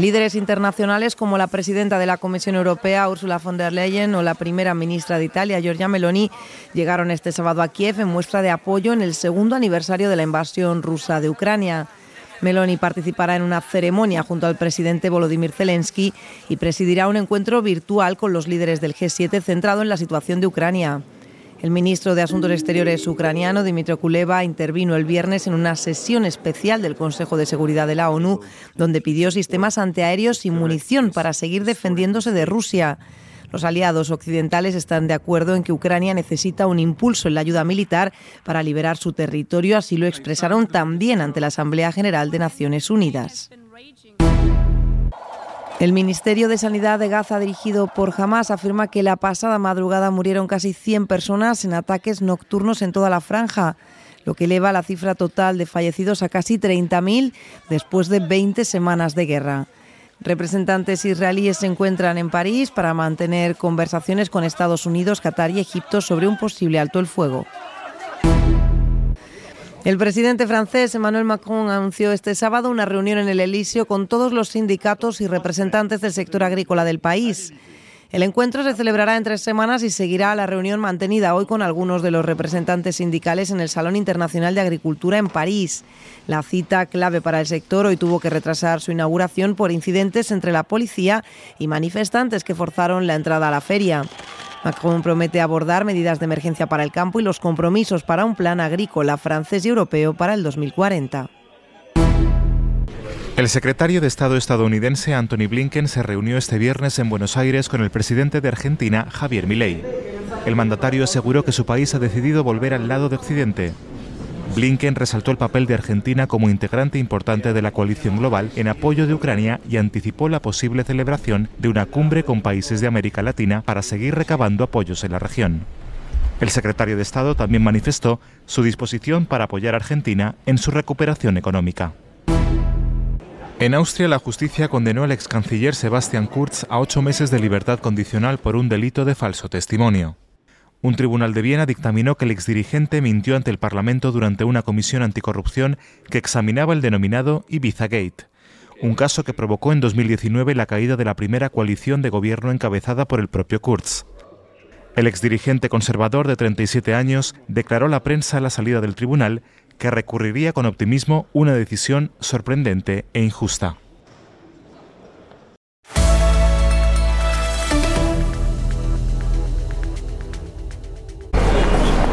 Líderes internacionales como la presidenta de la Comisión Europea, Ursula von der Leyen, o la primera ministra de Italia, Giorgia Meloni, llegaron este sábado a Kiev en muestra de apoyo en el segundo aniversario de la invasión rusa de Ucrania. Meloni participará en una ceremonia junto al presidente Volodymyr Zelensky y presidirá un encuentro virtual con los líderes del G7 centrado en la situación de Ucrania. El ministro de Asuntos Exteriores ucraniano, Dmitry Kuleva, intervino el viernes en una sesión especial del Consejo de Seguridad de la ONU, donde pidió sistemas antiaéreos y munición para seguir defendiéndose de Rusia. Los aliados occidentales están de acuerdo en que Ucrania necesita un impulso en la ayuda militar para liberar su territorio, así lo expresaron también ante la Asamblea General de Naciones Unidas. El Ministerio de Sanidad de Gaza, dirigido por Hamas, afirma que la pasada madrugada murieron casi 100 personas en ataques nocturnos en toda la franja, lo que eleva la cifra total de fallecidos a casi 30.000 después de 20 semanas de guerra. Representantes israelíes se encuentran en París para mantener conversaciones con Estados Unidos, Qatar y Egipto sobre un posible alto el fuego. El presidente francés Emmanuel Macron anunció este sábado una reunión en el Elíseo con todos los sindicatos y representantes del sector agrícola del país. El encuentro se celebrará en tres semanas y seguirá la reunión mantenida hoy con algunos de los representantes sindicales en el Salón Internacional de Agricultura en París. La cita clave para el sector hoy tuvo que retrasar su inauguración por incidentes entre la policía y manifestantes que forzaron la entrada a la feria. Macron promete abordar medidas de emergencia para el campo y los compromisos para un plan agrícola francés y europeo para el 2040. El secretario de Estado estadounidense Anthony Blinken se reunió este viernes en Buenos Aires con el presidente de Argentina, Javier Milei. El mandatario aseguró que su país ha decidido volver al lado de Occidente, Blinken resaltó el papel de Argentina como integrante importante de la coalición global en apoyo de Ucrania y anticipó la posible celebración de una cumbre con países de América Latina para seguir recabando apoyos en la región. El secretario de Estado también manifestó su disposición para apoyar a Argentina en su recuperación económica. En Austria, la justicia condenó al ex canciller Sebastian Kurz a ocho meses de libertad condicional por un delito de falso testimonio. Un tribunal de Viena dictaminó que el exdirigente mintió ante el Parlamento durante una comisión anticorrupción que examinaba el denominado Ibiza Gate, un caso que provocó en 2019 la caída de la primera coalición de gobierno encabezada por el propio Kurz. El exdirigente conservador de 37 años declaró a la prensa a la salida del tribunal que recurriría con optimismo una decisión sorprendente e injusta.